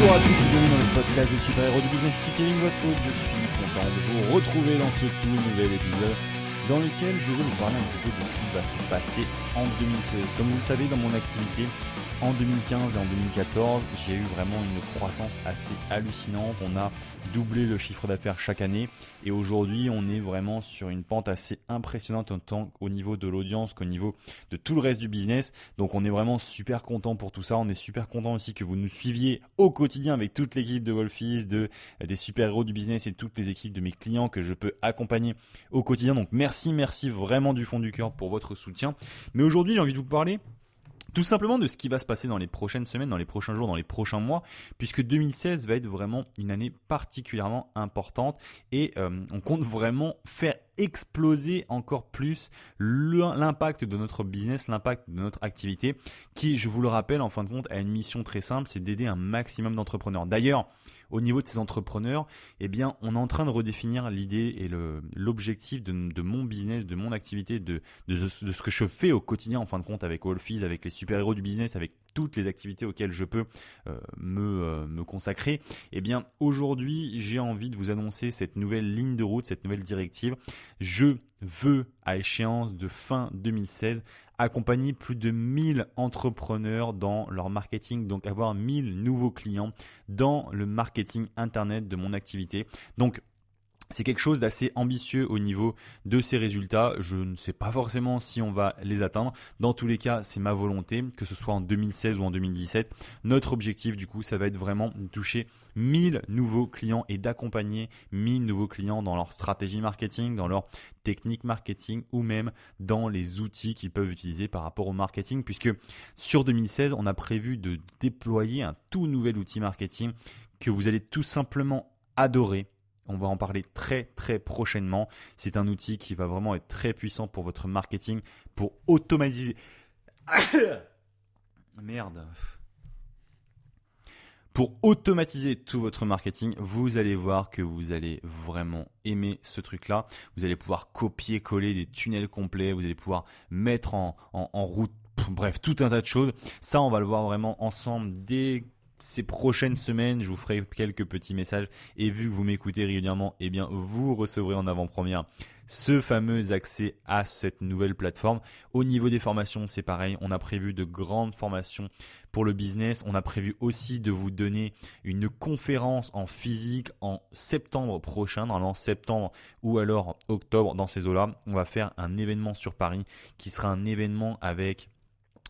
Bonjour à tous et bienvenue dans le podcast des super-héros du business. Ici Kevin, votre coach. Je suis content de vous retrouver dans ce tout nouvel épisode dans lequel je vais vous parler un petit peu de ce qui va se passer en 2016. Comme vous le savez, dans mon activité, en 2015 et en 2014, j'ai eu vraiment une croissance assez hallucinante. On a doublé le chiffre d'affaires chaque année et aujourd'hui, on est vraiment sur une pente assez impressionnante autant au niveau de l'audience qu'au niveau de tout le reste du business. Donc on est vraiment super content pour tout ça. On est super content aussi que vous nous suiviez au quotidien avec toute l'équipe de Wolfies, de des super-héros du business et toutes les équipes de mes clients que je peux accompagner au quotidien. Donc merci, merci vraiment du fond du cœur pour votre soutien. Mais aujourd'hui, j'ai envie de vous parler tout simplement de ce qui va se passer dans les prochaines semaines, dans les prochains jours, dans les prochains mois, puisque 2016 va être vraiment une année particulièrement importante et euh, on compte vraiment faire exploser encore plus l'impact de notre business, l'impact de notre activité, qui, je vous le rappelle, en fin de compte, a une mission très simple, c'est d'aider un maximum d'entrepreneurs. D'ailleurs, au niveau de ces entrepreneurs, eh bien, on est en train de redéfinir l'idée et l'objectif de, mon business, de mon activité, de, ce que je fais au quotidien, en fin de compte, avec Wolfies, avec les super-héros du business, avec toutes les activités auxquelles je peux euh, me, euh, me consacrer, eh bien aujourd'hui j'ai envie de vous annoncer cette nouvelle ligne de route, cette nouvelle directive. Je veux à échéance de fin 2016 accompagner plus de 1000 entrepreneurs dans leur marketing, donc avoir 1000 nouveaux clients dans le marketing internet de mon activité. Donc c'est quelque chose d'assez ambitieux au niveau de ces résultats. Je ne sais pas forcément si on va les atteindre. Dans tous les cas, c'est ma volonté, que ce soit en 2016 ou en 2017. Notre objectif, du coup, ça va être vraiment de toucher 1000 nouveaux clients et d'accompagner 1000 nouveaux clients dans leur stratégie marketing, dans leur technique marketing ou même dans les outils qu'ils peuvent utiliser par rapport au marketing. Puisque sur 2016, on a prévu de déployer un tout nouvel outil marketing que vous allez tout simplement adorer on va en parler très très prochainement. C'est un outil qui va vraiment être très puissant pour votre marketing, pour automatiser. Merde. Pour automatiser tout votre marketing, vous allez voir que vous allez vraiment aimer ce truc-là. Vous allez pouvoir copier-coller des tunnels complets, vous allez pouvoir mettre en, route, bref, tout un tas de choses. Ça, on va le voir vraiment ensemble dès ces prochaines semaines, je vous ferai quelques petits messages et vu que vous m'écoutez régulièrement, eh bien vous recevrez en avant-première ce fameux accès à cette nouvelle plateforme. Au niveau des formations, c'est pareil, on a prévu de grandes formations pour le business, on a prévu aussi de vous donner une conférence en physique en septembre prochain, normalement septembre ou alors octobre dans ces eaux-là. On va faire un événement sur Paris qui sera un événement avec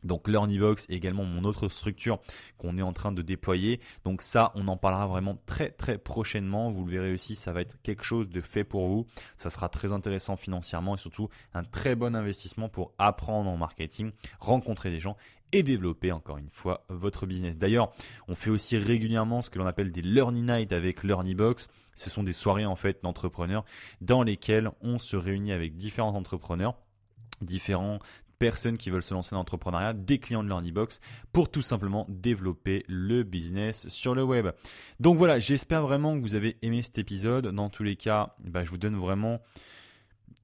donc LearnyBox est également mon autre structure qu'on est en train de déployer. Donc ça, on en parlera vraiment très très prochainement. Vous le verrez aussi, ça va être quelque chose de fait pour vous. Ça sera très intéressant financièrement et surtout un très bon investissement pour apprendre en marketing, rencontrer des gens et développer encore une fois votre business. D'ailleurs, on fait aussi régulièrement ce que l'on appelle des Learning Night avec LearnyBox. Ce sont des soirées en fait d'entrepreneurs dans lesquelles on se réunit avec différents entrepreneurs différents personnes qui veulent se lancer dans l'entrepreneuriat, des clients de LearnyBox pour tout simplement développer le business sur le web. Donc voilà, j'espère vraiment que vous avez aimé cet épisode. Dans tous les cas, bah, je vous donne vraiment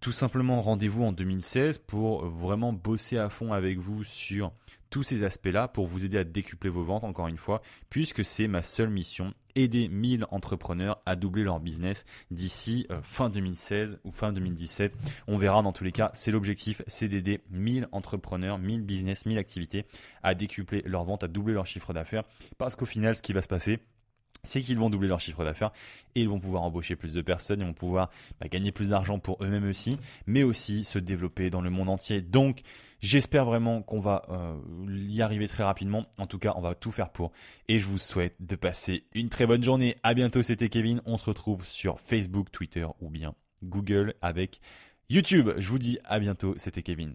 tout simplement rendez-vous en 2016 pour vraiment bosser à fond avec vous sur tous ces aspects-là pour vous aider à décupler vos ventes, encore une fois, puisque c'est ma seule mission, aider 1000 entrepreneurs à doubler leur business d'ici euh, fin 2016 ou fin 2017. On verra dans tous les cas, c'est l'objectif, c'est d'aider 1000 entrepreneurs, 1000 business, 1000 activités à décupler leurs ventes, à doubler leur chiffre d'affaires, parce qu'au final, ce qui va se passer, c'est qu'ils vont doubler leur chiffre d'affaires et ils vont pouvoir embaucher plus de personnes, ils vont pouvoir bah, gagner plus d'argent pour eux-mêmes aussi, mais aussi se développer dans le monde entier. Donc, j'espère vraiment qu'on va euh, y arriver très rapidement. En tout cas, on va tout faire pour. Et je vous souhaite de passer une très bonne journée. À bientôt, c'était Kevin. On se retrouve sur Facebook, Twitter ou bien Google avec YouTube. Je vous dis à bientôt, c'était Kevin.